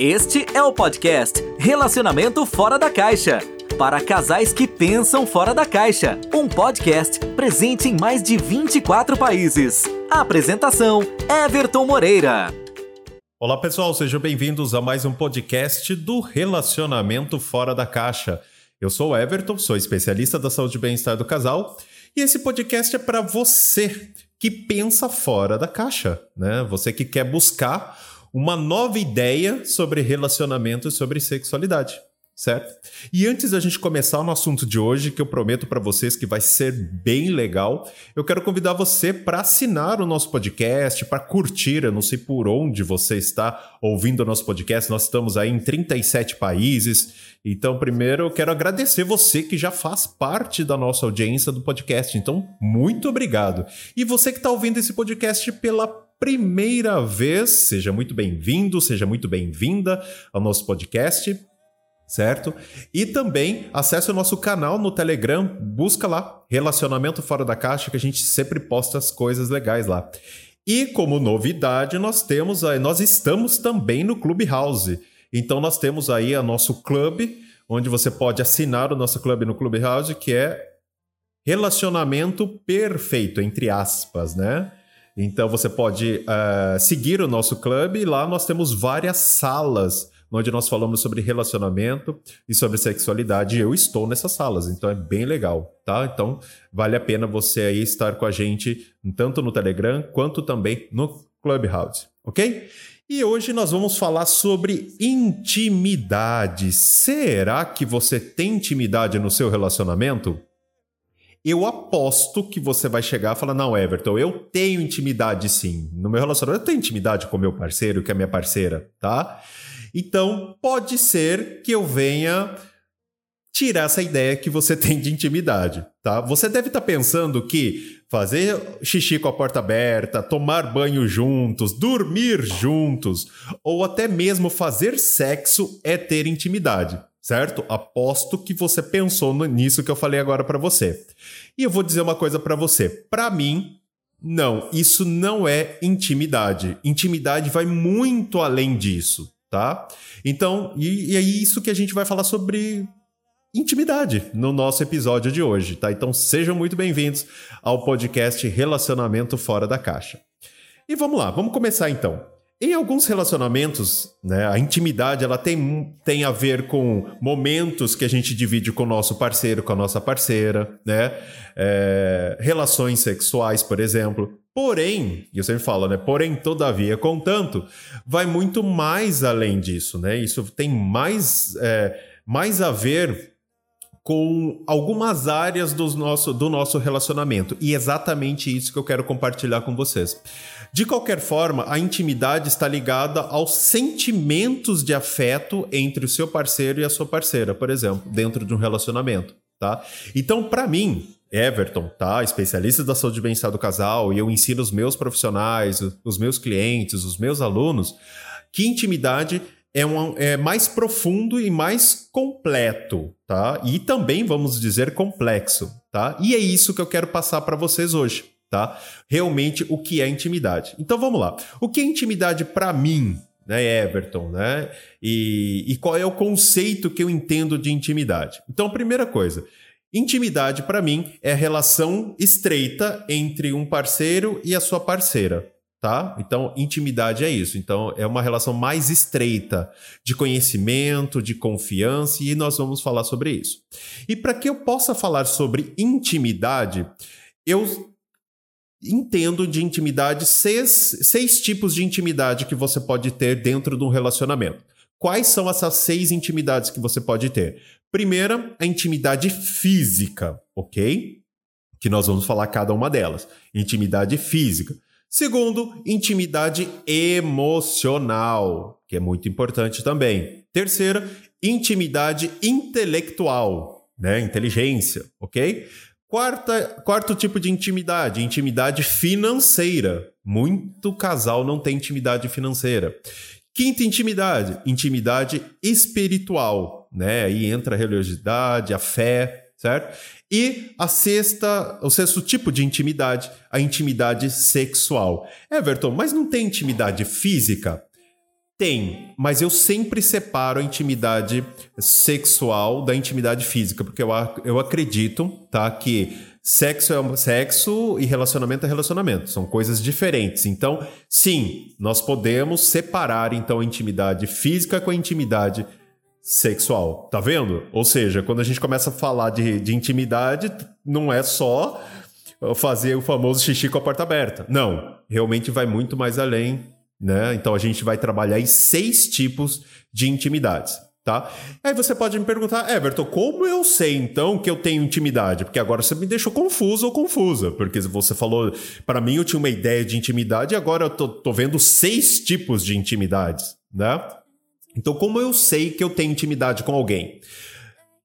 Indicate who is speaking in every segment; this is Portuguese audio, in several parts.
Speaker 1: Este é o podcast Relacionamento Fora da Caixa. Para casais que pensam fora da caixa. Um podcast presente em mais de 24 países. Apresentação: Everton Moreira.
Speaker 2: Olá, pessoal, sejam bem-vindos a mais um podcast do Relacionamento Fora da Caixa. Eu sou Everton, sou especialista da saúde e bem-estar do casal, e esse podcast é para você que pensa fora da caixa, né? Você que quer buscar uma nova ideia sobre relacionamento e sobre sexualidade certo? E antes da gente começar no assunto de hoje, que eu prometo para vocês que vai ser bem legal, eu quero convidar você para assinar o nosso podcast, para curtir, eu não sei por onde você está ouvindo o nosso podcast, nós estamos aí em 37 países. Então, primeiro eu quero agradecer você que já faz parte da nossa audiência do podcast. Então, muito obrigado. E você que está ouvindo esse podcast pela primeira vez, seja muito bem-vindo, seja muito bem-vinda ao nosso podcast certo? E também acesse o nosso canal no Telegram, busca lá Relacionamento Fora da Caixa, que a gente sempre posta as coisas legais lá. E como novidade, nós temos aí, nós estamos também no Clubhouse. Então nós temos aí o nosso clube, onde você pode assinar o nosso clube no Clubhouse, que é Relacionamento Perfeito, entre aspas, né? Então você pode uh, seguir o nosso clube e lá nós temos várias salas onde nós falamos sobre relacionamento e sobre sexualidade. Eu estou nessas salas, então é bem legal, tá? Então vale a pena você aí estar com a gente tanto no Telegram quanto também no Clubhouse, ok? E hoje nós vamos falar sobre intimidade. Será que você tem intimidade no seu relacionamento? Eu aposto que você vai chegar e falar: Não, Everton, eu tenho intimidade sim. No meu relacionamento, eu tenho intimidade com meu parceiro, que é minha parceira, tá? Então, pode ser que eu venha tirar essa ideia que você tem de intimidade, tá? Você deve estar tá pensando que fazer xixi com a porta aberta, tomar banho juntos, dormir juntos, ou até mesmo fazer sexo é ter intimidade, certo? Aposto que você pensou nisso que eu falei agora para você. E eu vou dizer uma coisa para você. Para mim, não, isso não é intimidade. Intimidade vai muito além disso tá? Então, e, e é isso que a gente vai falar sobre intimidade no nosso episódio de hoje, tá? Então sejam muito bem-vindos ao podcast Relacionamento Fora da Caixa. E vamos lá, vamos começar então. Em alguns relacionamentos, né, a intimidade ela tem, tem a ver com momentos que a gente divide com o nosso parceiro, com a nossa parceira, né? É, relações sexuais, por exemplo. Porém, eu sempre falo, né? Porém, todavia, contanto, vai muito mais além disso, né? Isso tem mais, é, mais a ver com algumas áreas do nosso, do nosso relacionamento. E exatamente isso que eu quero compartilhar com vocês. De qualquer forma, a intimidade está ligada aos sentimentos de afeto entre o seu parceiro e a sua parceira, por exemplo, dentro de um relacionamento, tá? Então, para mim, Everton, tá? Especialista da saúde e bem-estar do casal, e eu ensino os meus profissionais, os meus clientes, os meus alunos, que intimidade é, um, é mais profundo e mais completo, tá? E também, vamos dizer, complexo, tá? E é isso que eu quero passar para vocês hoje tá? Realmente o que é intimidade. Então vamos lá. O que é intimidade para mim, né, Everton, né? E, e qual é o conceito que eu entendo de intimidade? Então, primeira coisa, intimidade para mim é a relação estreita entre um parceiro e a sua parceira. Tá? Então, intimidade é isso. Então, é uma relação mais estreita de conhecimento, de confiança, e nós vamos falar sobre isso. E para que eu possa falar sobre intimidade, eu entendo de intimidade seis, seis tipos de intimidade que você pode ter dentro de um relacionamento. Quais são essas seis intimidades que você pode ter? Primeira, a intimidade física, ok? Que nós vamos falar cada uma delas. Intimidade física. Segundo, intimidade emocional, que é muito importante também. Terceira, intimidade intelectual, né? Inteligência, ok? Quarta, quarto tipo de intimidade, intimidade financeira. Muito casal não tem intimidade financeira. Quinta intimidade, intimidade espiritual, né? Aí entra a religiosidade, a fé, certo? E a sexta, o sexto tipo de intimidade, a intimidade sexual. Everton, mas não tem intimidade física? Tem, mas eu sempre separo a intimidade sexual da intimidade física, porque eu, eu acredito, tá, que sexo é sexo e relacionamento é relacionamento, são coisas diferentes. Então, sim, nós podemos separar então a intimidade física com a intimidade sexual, tá vendo? Ou seja, quando a gente começa a falar de, de intimidade, não é só fazer o famoso xixi com a porta aberta. Não, realmente vai muito mais além né? Então a gente vai trabalhar em seis tipos de intimidades. Tá? Aí você pode me perguntar, Everton, como eu sei então que eu tenho intimidade? Porque agora você me deixou confuso ou confusa, porque você falou, para mim eu tinha uma ideia de intimidade e agora eu tô, tô vendo seis tipos de intimidades, né? Então, como eu sei que eu tenho intimidade com alguém?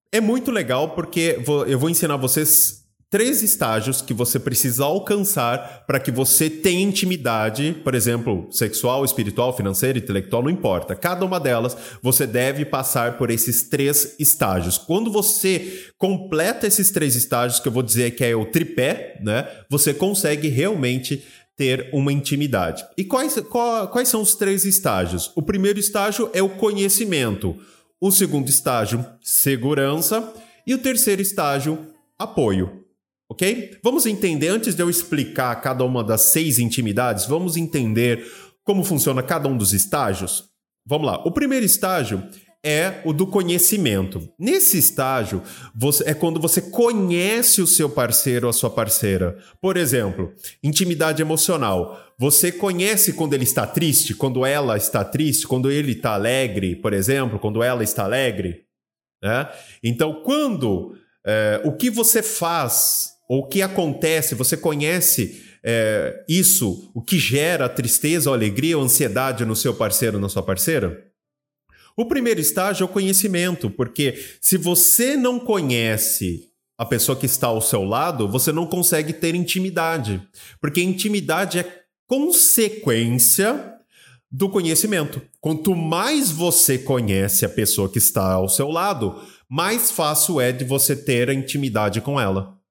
Speaker 2: É muito legal porque eu vou ensinar vocês três estágios que você precisa alcançar para que você tenha intimidade, por exemplo, sexual, espiritual, financeira, intelectual, não importa. Cada uma delas você deve passar por esses três estágios. Quando você completa esses três estágios, que eu vou dizer que é o tripé, né? Você consegue realmente ter uma intimidade. E quais, qual, quais são os três estágios? O primeiro estágio é o conhecimento. O segundo estágio, segurança. E o terceiro estágio, apoio. Ok? Vamos entender, antes de eu explicar cada uma das seis intimidades, vamos entender como funciona cada um dos estágios? Vamos lá. O primeiro estágio é o do conhecimento. Nesse estágio, você, é quando você conhece o seu parceiro ou a sua parceira. Por exemplo, intimidade emocional. Você conhece quando ele está triste, quando ela está triste, quando ele está alegre, por exemplo, quando ela está alegre. Né? Então, quando é, o que você faz o que acontece, você conhece é, isso, o que gera tristeza ou alegria ou ansiedade no seu parceiro, na sua parceira? O primeiro estágio é o conhecimento, porque se você não conhece a pessoa que está ao seu lado, você não consegue ter intimidade, porque intimidade é consequência do conhecimento. Quanto mais você conhece a pessoa que está ao seu lado, mais fácil é de você ter a intimidade com ela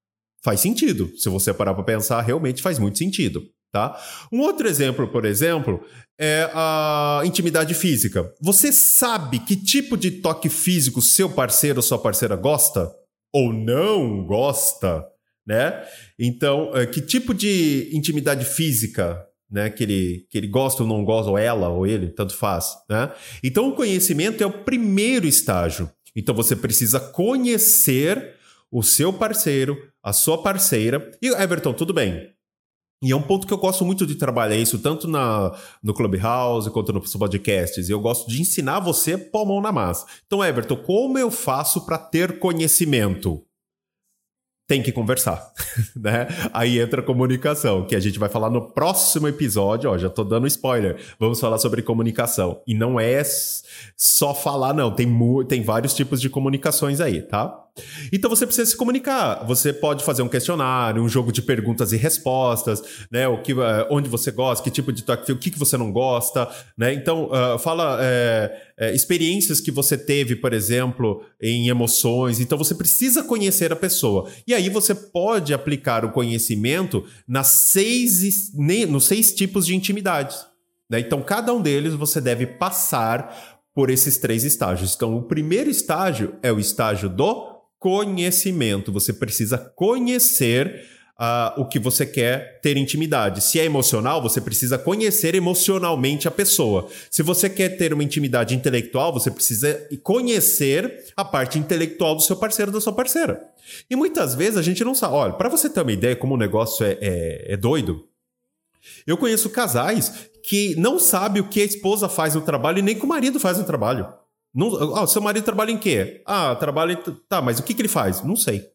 Speaker 2: faz sentido. Se você parar para pensar, realmente faz muito sentido. Tá? Um outro exemplo, por exemplo, é a intimidade física. Você sabe que tipo de toque físico seu parceiro ou sua parceira gosta ou não gosta, né? Então, é, que tipo de intimidade física, né, que ele, que ele gosta ou não gosta, ou ela ou ele, tanto faz, né? Então, o conhecimento é o primeiro estágio. Então, você precisa conhecer o seu parceiro, a sua parceira. E Everton, tudo bem. E é um ponto que eu gosto muito de trabalhar isso, tanto na, no Clubhouse quanto nos podcasts. Eu gosto de ensinar você a pôr a mão na massa. Então, Everton, como eu faço para ter conhecimento? tem que conversar, né? Aí entra a comunicação, que a gente vai falar no próximo episódio, ó, já tô dando spoiler. Vamos falar sobre comunicação. E não é só falar, não, tem, tem vários tipos de comunicações aí, tá? Então você precisa se comunicar. Você pode fazer um questionário, um jogo de perguntas e respostas, né? O que, eh, onde você gosta, que tipo de toque, o que, que você não gosta, né? Então uh, fala é, é, experiências que você teve, por exemplo, em emoções. Então você precisa conhecer a pessoa. E aí você pode aplicar o conhecimento nas seis, nos seis tipos de intimidades. Né? Então cada um deles você deve passar por esses três estágios. Então o primeiro estágio é o estágio do conhecimento. Você precisa conhecer uh, o que você quer ter intimidade. Se é emocional, você precisa conhecer emocionalmente a pessoa. Se você quer ter uma intimidade intelectual, você precisa conhecer a parte intelectual do seu parceiro, da sua parceira. E muitas vezes a gente não sabe. Olha, para você ter uma ideia como o negócio é, é, é doido, eu conheço casais que não sabem o que a esposa faz no trabalho e nem que o marido faz no trabalho. Não, ah, seu marido trabalha em quê? Ah, trabalha. Tá, mas o que, que ele faz? Não sei.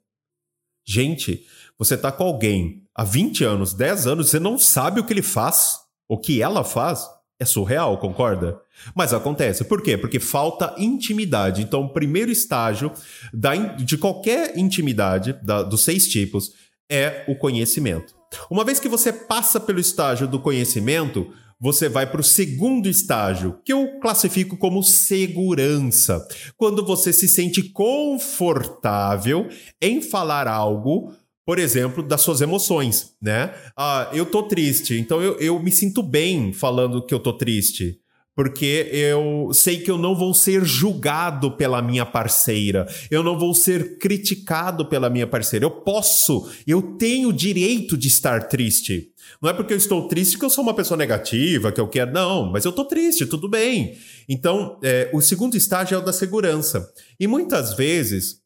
Speaker 2: Gente, você tá com alguém há 20 anos, 10 anos, você não sabe o que ele faz, o que ela faz. É surreal, concorda? Mas acontece. Por quê? Porque falta intimidade. Então, o primeiro estágio da, de qualquer intimidade, da, dos seis tipos, é o conhecimento. Uma vez que você passa pelo estágio do conhecimento, você vai para o segundo estágio, que eu classifico como segurança. Quando você se sente confortável em falar algo, por exemplo, das suas emoções, né? Ah, eu tô triste, então eu, eu me sinto bem falando que eu tô triste. Porque eu sei que eu não vou ser julgado pela minha parceira, eu não vou ser criticado pela minha parceira. Eu posso, eu tenho o direito de estar triste. Não é porque eu estou triste que eu sou uma pessoa negativa, que eu quero. Não, mas eu estou triste, tudo bem. Então, é, o segundo estágio é o da segurança. E muitas vezes,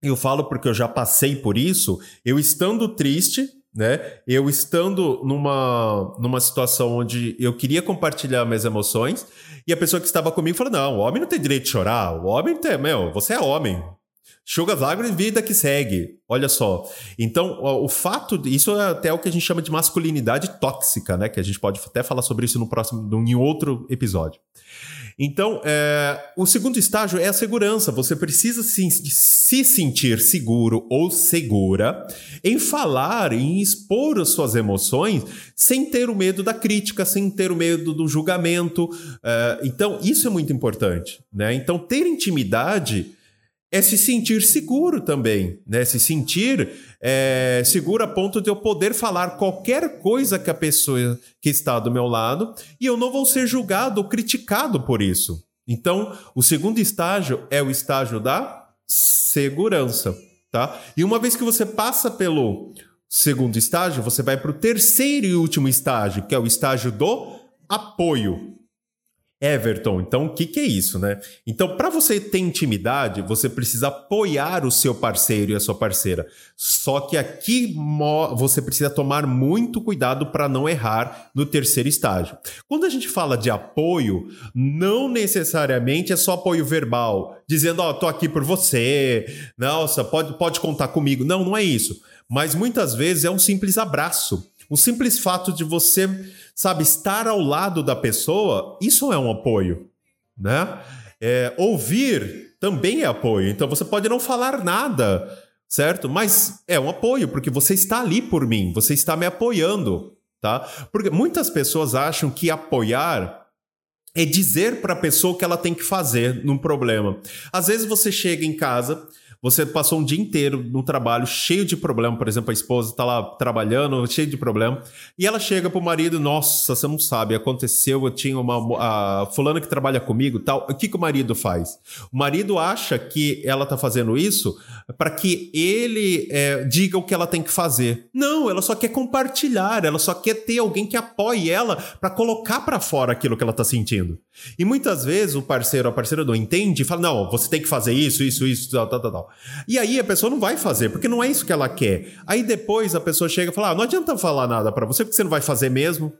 Speaker 2: eu falo porque eu já passei por isso, eu estando triste, né? Eu estando numa, numa situação onde eu queria compartilhar minhas emoções e a pessoa que estava comigo falou: Não, o homem não tem direito de chorar, o homem tem, meu, você é homem. Chuga as lágrimas vida que segue. Olha só. Então, o, fato. Isso é até o que a gente chama de masculinidade tóxica, né? Que a gente pode até falar sobre isso no próximo, em outro episódio. Então, é, o segundo estágio é a segurança. Você precisa se, se, sentir seguro ou segura em falar, em expor as suas emoções, sem ter o medo da crítica, sem ter o medo do julgamento. É, então, isso é muito importante. Né? Então, ter intimidade é se sentir seguro também, né? Se sentir é, seguro a ponto de eu poder falar qualquer coisa que a pessoa que está do meu lado e eu não vou ser julgado ou criticado por isso. Então, o segundo estágio é o estágio da segurança, tá? E uma vez que você passa pelo segundo estágio, você vai para o terceiro e último estágio, que é o estágio do apoio. Everton. Então, o que, que é isso, né? Então, para você ter intimidade, você precisa apoiar o seu parceiro e a sua parceira. Só que aqui você precisa tomar muito cuidado para não errar no terceiro estágio. Quando a gente fala de apoio, não necessariamente é só apoio verbal, dizendo, ó, oh, tô aqui por você, nossa, pode, pode contar comigo. Não, não é isso. Mas muitas vezes é um simples abraço. O simples fato de você Sabe, estar ao lado da pessoa, isso é um apoio, né? É, ouvir também é apoio. Então você pode não falar nada, certo? Mas é um apoio, porque você está ali por mim, você está me apoiando, tá? Porque muitas pessoas acham que apoiar é dizer para a pessoa o que ela tem que fazer num problema. Às vezes você chega em casa, você passou um dia inteiro no trabalho cheio de problema, por exemplo, a esposa está lá trabalhando, cheio de problema, e ela chega pro marido, nossa, você não sabe, aconteceu, eu tinha uma a fulana que trabalha comigo, tal. O que que o marido faz? O marido acha que ela tá fazendo isso para que ele é, diga o que ela tem que fazer. Não, ela só quer compartilhar, ela só quer ter alguém que apoie ela para colocar para fora aquilo que ela tá sentindo. E muitas vezes o parceiro, a parceira não entende e fala: "Não, você tem que fazer isso, isso, isso, tal, tal, tal". E aí a pessoa não vai fazer, porque não é isso que ela quer. Aí depois a pessoa chega e fala: ah, não adianta falar nada para você, porque você não vai fazer mesmo.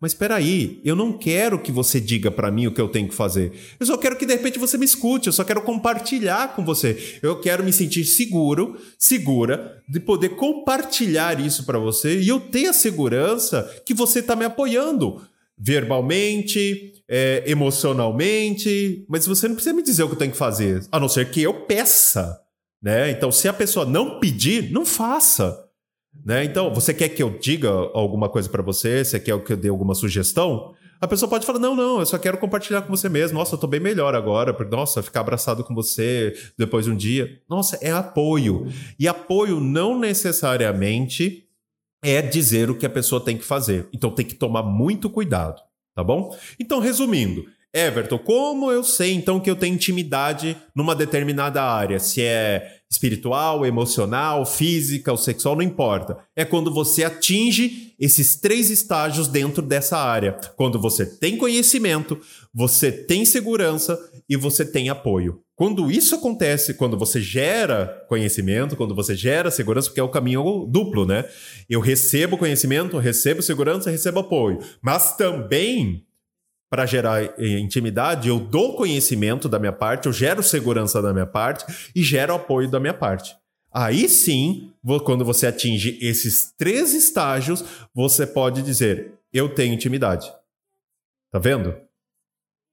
Speaker 2: Mas espera aí, eu não quero que você diga para mim o que eu tenho que fazer. Eu só quero que de repente você me escute, eu só quero compartilhar com você. Eu quero me sentir seguro, segura de poder compartilhar isso para você e eu ter a segurança que você está me apoiando verbalmente, é, emocionalmente, mas você não precisa me dizer o que eu tenho que fazer, a não ser que eu peça, né? Então, se a pessoa não pedir, não faça, né? Então, você quer que eu diga alguma coisa para você? Você quer que eu dê alguma sugestão? A pessoa pode falar: não, não, eu só quero compartilhar com você mesmo. Nossa, eu tô bem melhor agora. Nossa, ficar abraçado com você depois de um dia. Nossa, é apoio. E apoio não necessariamente é dizer o que a pessoa tem que fazer. Então tem que tomar muito cuidado, tá bom? Então, resumindo, Everton, como eu sei então que eu tenho intimidade numa determinada área? Se é espiritual, emocional, física ou sexual, não importa. É quando você atinge esses três estágios dentro dessa área. Quando você tem conhecimento, você tem segurança e você tem apoio. Quando isso acontece, quando você gera conhecimento, quando você gera segurança, porque é o caminho duplo, né? Eu recebo conhecimento, recebo segurança, recebo apoio. Mas também para gerar eh, intimidade, eu dou conhecimento da minha parte, eu gero segurança da minha parte e gero apoio da minha parte. Aí sim, quando você atinge esses três estágios, você pode dizer: eu tenho intimidade. Tá vendo?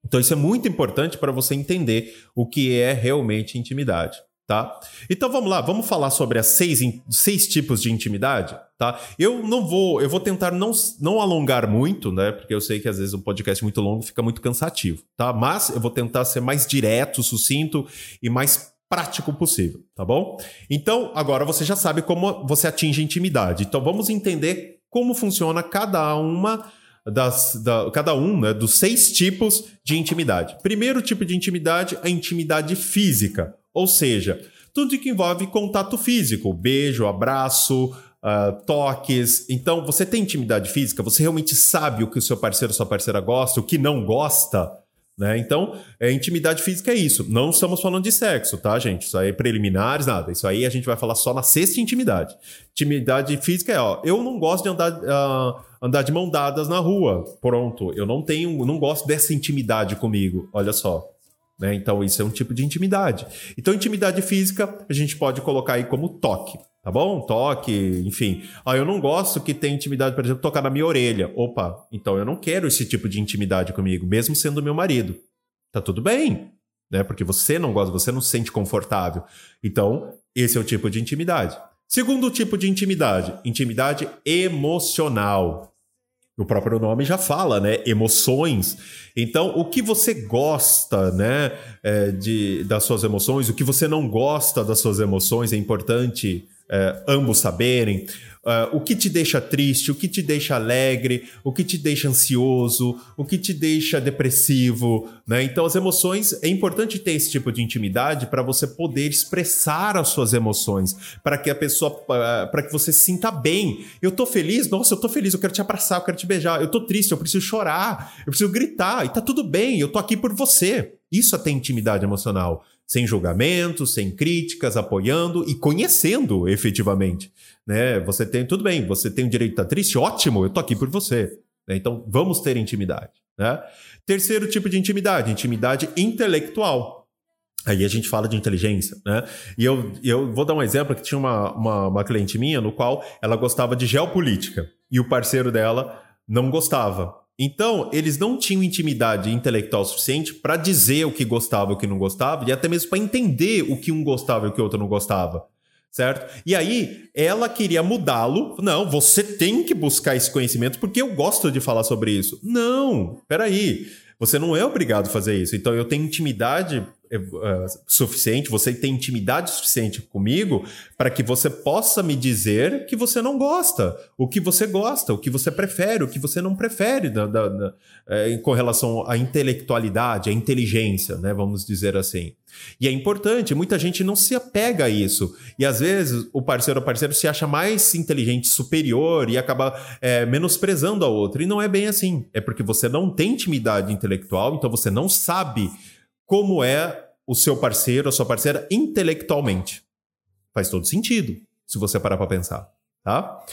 Speaker 2: Então isso é muito importante para você entender o que é realmente intimidade. Tá? Então vamos lá, vamos falar sobre as seis, seis tipos de intimidade, tá? Eu não vou, eu vou tentar não, não alongar muito, né? Porque eu sei que às vezes um podcast muito longo fica muito cansativo, tá? Mas eu vou tentar ser mais direto, sucinto e mais prático possível, tá bom? Então, agora você já sabe como você atinge intimidade. Então vamos entender como funciona cada uma das, da, cada um né, dos seis tipos de intimidade. Primeiro tipo de intimidade, a intimidade física, ou seja, tudo que envolve contato físico, beijo, abraço, uh, toques. Então, você tem intimidade física, você realmente sabe o que o seu parceiro ou sua parceira gosta, o que não gosta. Né? Então, é, intimidade física é isso. Não estamos falando de sexo, tá, gente? Isso aí é preliminares, nada. Isso aí a gente vai falar só na sexta intimidade. Intimidade física é, ó, eu não gosto de andar, uh, andar de mão dadas na rua. Pronto, eu não tenho, não gosto dessa intimidade comigo. Olha só. Né? Então, isso é um tipo de intimidade. Então, intimidade física a gente pode colocar aí como toque. Tá bom? Toque, enfim. Ah, eu não gosto que tenha intimidade, por exemplo, tocar na minha orelha. Opa, então eu não quero esse tipo de intimidade comigo, mesmo sendo meu marido. Tá tudo bem, né? Porque você não gosta, você não se sente confortável. Então, esse é o tipo de intimidade. Segundo tipo de intimidade, intimidade emocional. O próprio nome já fala, né? Emoções. Então, o que você gosta, né, é, de, das suas emoções, o que você não gosta das suas emoções é importante é, ambos saberem. Uh, o que te deixa triste, o que te deixa alegre, o que te deixa ansioso, o que te deixa depressivo, né? Então, as emoções é importante ter esse tipo de intimidade para você poder expressar as suas emoções, para que a pessoa, uh, para que você se sinta bem. Eu tô feliz, nossa, eu tô feliz, eu quero te abraçar, eu quero te beijar. Eu tô triste, eu preciso chorar, eu preciso gritar, e tá tudo bem, eu tô aqui por você. Isso é ter intimidade emocional sem julgamento, sem críticas, apoiando e conhecendo efetivamente. Né? Você tem, tudo bem, você tem o direito de estar triste, ótimo, eu tô aqui por você. Né? Então vamos ter intimidade. Né? Terceiro tipo de intimidade, intimidade intelectual. Aí a gente fala de inteligência, né? E eu, eu vou dar um exemplo que tinha uma, uma, uma cliente minha no qual ela gostava de geopolítica e o parceiro dela não gostava. Então, eles não tinham intimidade intelectual suficiente para dizer o que gostava e o que não gostava, e até mesmo para entender o que um gostava e o que o outro não gostava. Certo? E aí, ela queria mudá-lo. Não, você tem que buscar esse conhecimento porque eu gosto de falar sobre isso. Não, peraí. Você não é obrigado a fazer isso. Então, eu tenho intimidade suficiente, você tem intimidade suficiente comigo para que você possa me dizer que você não gosta, o que você gosta, o que você prefere, o que você não prefere da, da, da, é, com relação à intelectualidade, à inteligência, né? Vamos dizer assim. E é importante, muita gente não se apega a isso. E às vezes o parceiro ou parceiro se acha mais inteligente, superior e acaba é, menosprezando a outra. E não é bem assim. É porque você não tem intimidade intelectual, então você não sabe como é o seu parceiro, a sua parceira intelectualmente. Faz todo sentido, se você parar para pensar, tá?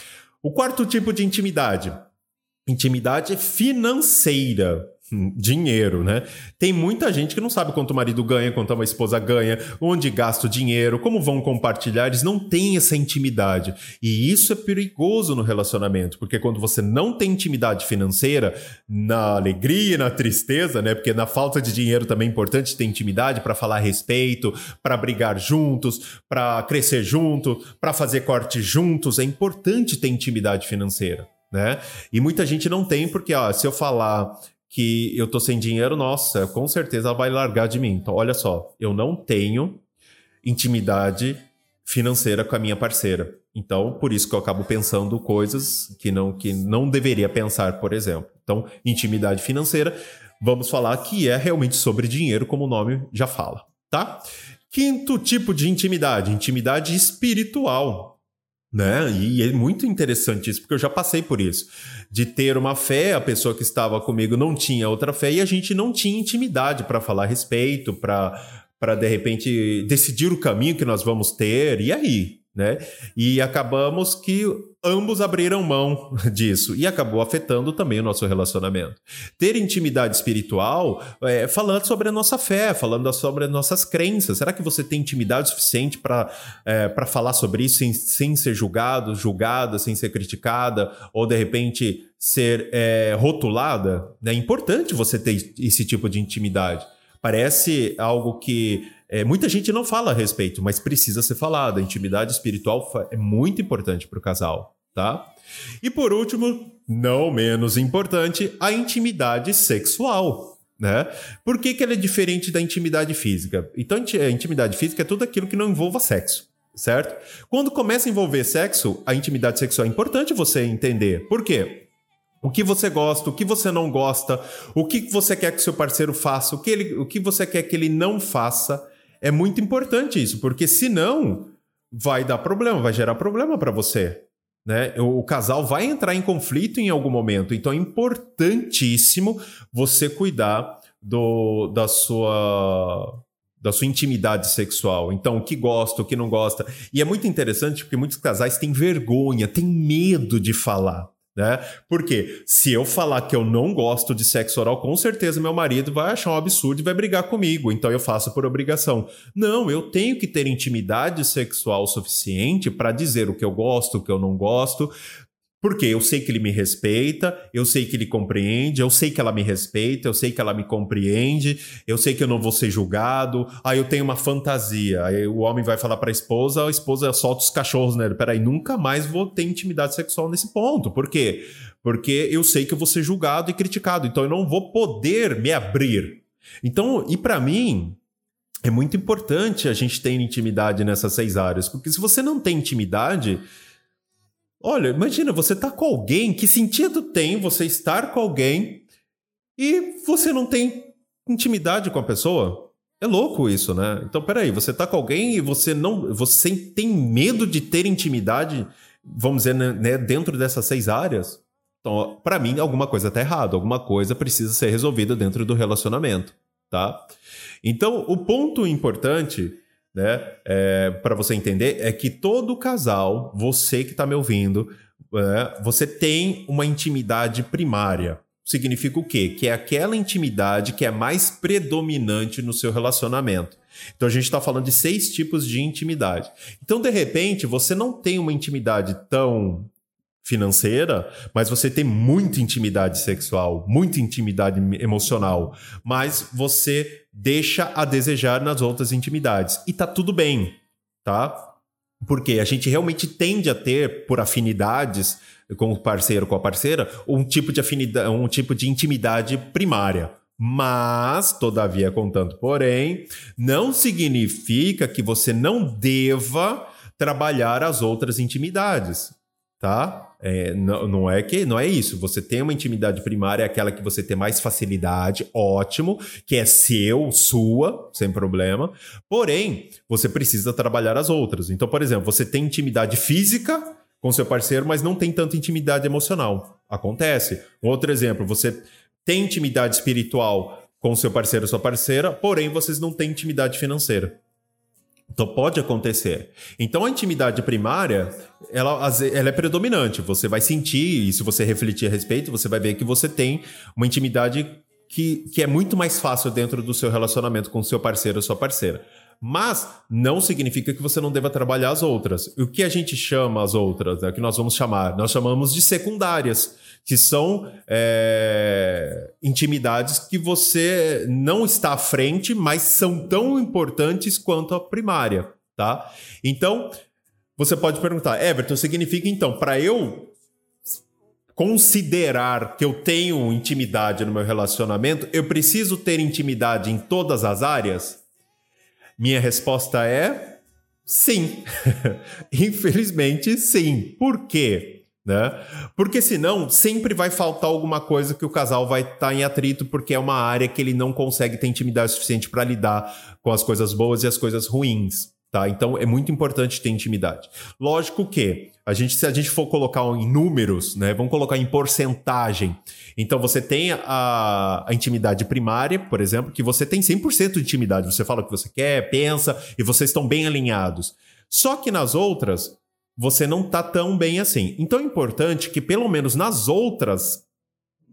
Speaker 2: O quarto tipo de intimidade, intimidade financeira dinheiro, né? Tem muita gente que não sabe quanto o marido ganha, quanto a esposa ganha, onde gasta o dinheiro, como vão compartilhar, eles não têm essa intimidade. E isso é perigoso no relacionamento, porque quando você não tem intimidade financeira, na alegria na tristeza, né? Porque na falta de dinheiro também é importante ter intimidade para falar a respeito, para brigar juntos, para crescer junto, para fazer corte juntos, é importante ter intimidade financeira. Né? E muita gente não tem, porque ó, se eu falar que eu tô sem dinheiro, nossa, com certeza ela vai largar de mim. Então, olha só, eu não tenho intimidade financeira com a minha parceira. Então, por isso que eu acabo pensando coisas que não, que não deveria pensar, por exemplo. Então, intimidade financeira, vamos falar que é realmente sobre dinheiro, como o nome já fala, tá? Quinto tipo de intimidade, intimidade espiritual né? E é muito interessante isso, porque eu já passei por isso. De ter uma fé, a pessoa que estava comigo não tinha outra fé e a gente não tinha intimidade para falar a respeito, para de repente decidir o caminho que nós vamos ter. E aí? Né? E acabamos que ambos abriram mão disso e acabou afetando também o nosso relacionamento. Ter intimidade espiritual, é, falando sobre a nossa fé, falando sobre as nossas crenças. Será que você tem intimidade suficiente para é, falar sobre isso sem, sem ser julgado, julgada, sem ser criticada ou de repente ser é, rotulada? É importante você ter esse tipo de intimidade. Parece algo que é, muita gente não fala a respeito, mas precisa ser falado. A intimidade espiritual é muito importante para o casal, tá? E por último, não menos importante, a intimidade sexual. Né? Por que, que ela é diferente da intimidade física? Então, a intimidade física é tudo aquilo que não envolva sexo, certo? Quando começa a envolver sexo, a intimidade sexual é importante você entender. Por quê? O que você gosta, o que você não gosta, o que você quer que seu parceiro faça, o que, ele, o que você quer que ele não faça. É muito importante isso, porque senão vai dar problema, vai gerar problema para você. Né? O casal vai entrar em conflito em algum momento, então é importantíssimo você cuidar do, da sua da sua intimidade sexual. Então, o que gosta, o que não gosta. E é muito interessante porque muitos casais têm vergonha, têm medo de falar. Né? Porque se eu falar que eu não gosto de sexo oral, com certeza meu marido vai achar um absurdo e vai brigar comigo, então eu faço por obrigação. Não, eu tenho que ter intimidade sexual suficiente para dizer o que eu gosto, o que eu não gosto, porque eu sei que ele me respeita, eu sei que ele compreende, eu sei que ela me respeita, eu sei que ela me compreende, eu sei que eu não vou ser julgado. Aí eu tenho uma fantasia. Aí o homem vai falar para a esposa, a esposa solta os cachorros nele. Peraí, nunca mais vou ter intimidade sexual nesse ponto. Por quê? Porque eu sei que eu vou ser julgado e criticado, então eu não vou poder me abrir. Então, e para mim, é muito importante a gente ter intimidade nessas seis áreas, porque se você não tem intimidade, Olha, imagina, você tá com alguém, que sentido tem você estar com alguém e você não tem intimidade com a pessoa? É louco isso, né? Então, peraí, você tá com alguém e você não. Você tem medo de ter intimidade, vamos dizer, né, né dentro dessas seis áreas? Então, para mim, alguma coisa tá errada, alguma coisa precisa ser resolvida dentro do relacionamento, tá? Então, o ponto importante né? É, para você entender, é que todo casal, você que está me ouvindo, é, você tem uma intimidade primária. Significa o quê? Que é aquela intimidade que é mais predominante no seu relacionamento. Então a gente está falando de seis tipos de intimidade. Então, de repente, você não tem uma intimidade tão financeira, mas você tem muita intimidade sexual, muita intimidade emocional, mas você deixa a desejar nas outras intimidades. E tá tudo bem, tá? Porque a gente realmente tende a ter, por afinidades com o parceiro, com a parceira, um tipo de afinidade, um tipo de intimidade primária. Mas, todavia, contanto, porém, não significa que você não deva trabalhar as outras intimidades tá? É, não, não, é que não é isso. Você tem uma intimidade primária, é aquela que você tem mais facilidade, ótimo, que é seu, sua, sem problema. Porém, você precisa trabalhar as outras. Então, por exemplo, você tem intimidade física com seu parceiro, mas não tem tanta intimidade emocional. Acontece. Um outro exemplo, você tem intimidade espiritual com seu parceiro ou sua parceira, porém vocês não têm intimidade financeira. Então pode acontecer. Então a intimidade primária, ela, ela é predominante. Você vai sentir, e se você refletir a respeito, você vai ver que você tem uma intimidade que, que é muito mais fácil dentro do seu relacionamento com o seu parceiro ou sua parceira. Mas não significa que você não deva trabalhar as outras. O que a gente chama as outras, né, que nós vamos chamar? Nós chamamos de secundárias, que são é, intimidades que você não está à frente, mas são tão importantes quanto a primária, tá? Então, você pode perguntar, Everton, significa então, para eu considerar que eu tenho intimidade no meu relacionamento, eu preciso ter intimidade em todas as áreas? Minha resposta é sim. Infelizmente, sim. Por quê? Né? Porque senão sempre vai faltar alguma coisa que o casal vai estar tá em atrito, porque é uma área que ele não consegue ter intimidade suficiente para lidar com as coisas boas e as coisas ruins. Tá? Então é muito importante ter intimidade. Lógico que a gente, se a gente for colocar em números, né, vamos colocar em porcentagem. Então você tem a, a intimidade primária, por exemplo, que você tem 100% de intimidade. Você fala o que você quer, pensa e vocês estão bem alinhados. Só que nas outras, você não está tão bem assim. Então é importante que pelo menos nas outras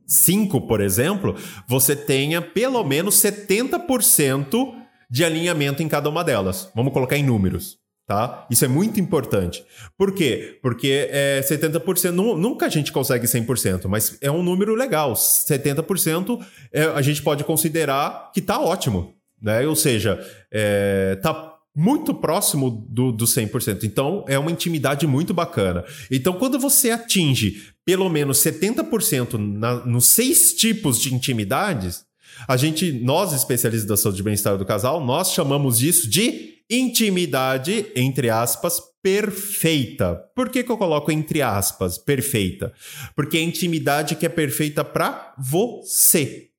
Speaker 2: cinco, por exemplo, você tenha pelo menos 70% de alinhamento em cada uma delas. Vamos colocar em números. Tá? Isso é muito importante. Por quê? Porque é 70%, nunca a gente consegue 100%, mas é um número legal. 70% é, a gente pode considerar que está ótimo. Né? Ou seja, é, tá muito próximo do, do 100%. Então, é uma intimidade muito bacana. Então, quando você atinge pelo menos 70% na, nos seis tipos de intimidades, a gente, nós especialistas da saúde e bem-estar do casal, nós chamamos isso de intimidade, entre aspas, perfeita. Por que, que eu coloco entre aspas perfeita? Porque é intimidade que é perfeita para você.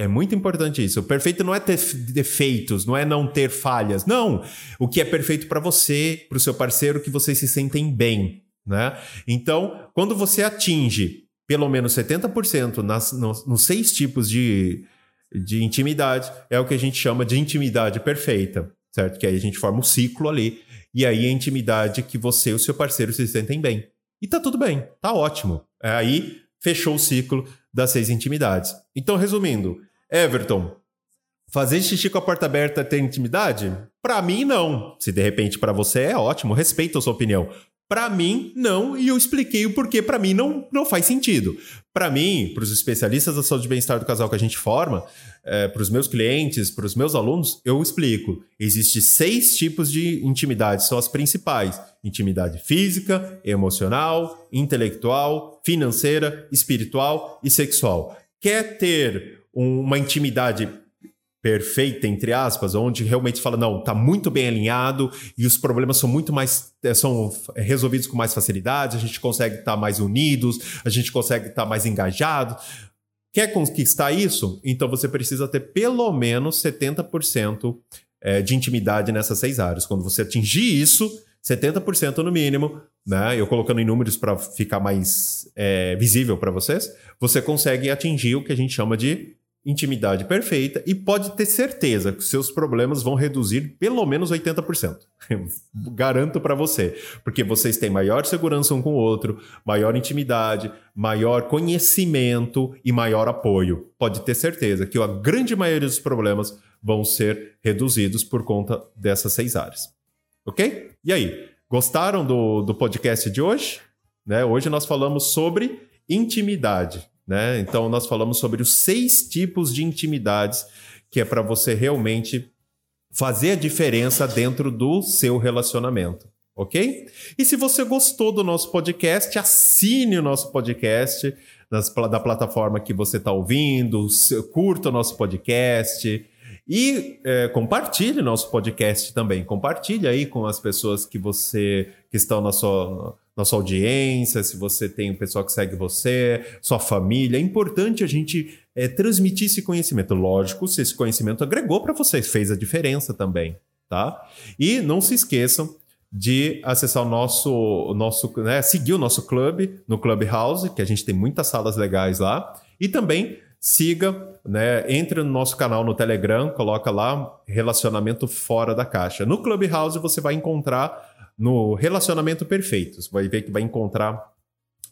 Speaker 2: É muito importante isso. O perfeito não é ter defeitos, não é não ter falhas. Não. O que é perfeito para você, para o seu parceiro, que vocês se sentem bem. Né? Então, quando você atinge pelo menos 70% nas, nos, nos seis tipos de, de intimidade, é o que a gente chama de intimidade perfeita, certo? Que aí a gente forma um ciclo ali, e aí a intimidade que você e o seu parceiro se sentem bem. E tá tudo bem, tá ótimo. É aí fechou o ciclo das seis intimidades. Então, resumindo, Everton, fazer xixi com a porta aberta ter intimidade? Para mim, não. Se de repente para você é ótimo, respeito a sua opinião. Para mim, não, e eu expliquei o porquê para mim não, não faz sentido. Para mim, para os especialistas da saúde e bem-estar do casal que a gente forma, é, para os meus clientes, para os meus alunos, eu explico. Existem seis tipos de intimidade, são as principais: intimidade física, emocional, intelectual, financeira, espiritual e sexual. Quer ter uma intimidade perfeita, entre aspas, onde realmente fala, não, tá muito bem alinhado e os problemas são muito mais, eh, são resolvidos com mais facilidade, a gente consegue estar tá mais unidos, a gente consegue estar tá mais engajado. Quer conquistar isso? Então você precisa ter pelo menos 70% eh, de intimidade nessas seis áreas. Quando você atingir isso, 70% no mínimo, né? Eu colocando em números para ficar mais é, visível para vocês, você consegue atingir o que a gente chama de intimidade perfeita e pode ter certeza que seus problemas vão reduzir pelo menos 80%. Garanto para você, porque vocês têm maior segurança um com o outro, maior intimidade, maior conhecimento e maior apoio. Pode ter certeza que a grande maioria dos problemas vão ser reduzidos por conta dessas seis áreas. Ok? E aí, gostaram do, do podcast de hoje? Né? Hoje nós falamos sobre intimidade. Né? Então, nós falamos sobre os seis tipos de intimidades que é para você realmente fazer a diferença dentro do seu relacionamento. Ok? E se você gostou do nosso podcast, assine o nosso podcast nas, da plataforma que você está ouvindo, curta o nosso podcast e é, compartilhe nosso podcast também. Compartilhe aí com as pessoas que você que estão na sua na sua audiência, se você tem um pessoal que segue você, sua família. É importante a gente é, transmitir esse conhecimento. Lógico, se esse conhecimento agregou para vocês, fez a diferença também, tá? E não se esqueçam de acessar o nosso, o nosso né, seguir o nosso clube no Clubhouse, que a gente tem muitas salas legais lá, e também siga, né, entre no nosso canal no Telegram, coloca lá relacionamento fora da caixa. No Clubhouse você vai encontrar no relacionamento perfeito. Você vai ver que vai encontrar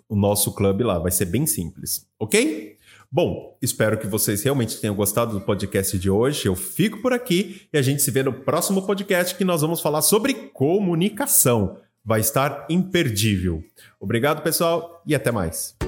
Speaker 2: o nosso clube lá. Vai ser bem simples, ok? Bom, espero que vocês realmente tenham gostado do podcast de hoje. Eu fico por aqui e a gente se vê no próximo podcast que nós vamos falar sobre comunicação. Vai estar imperdível. Obrigado, pessoal, e até mais.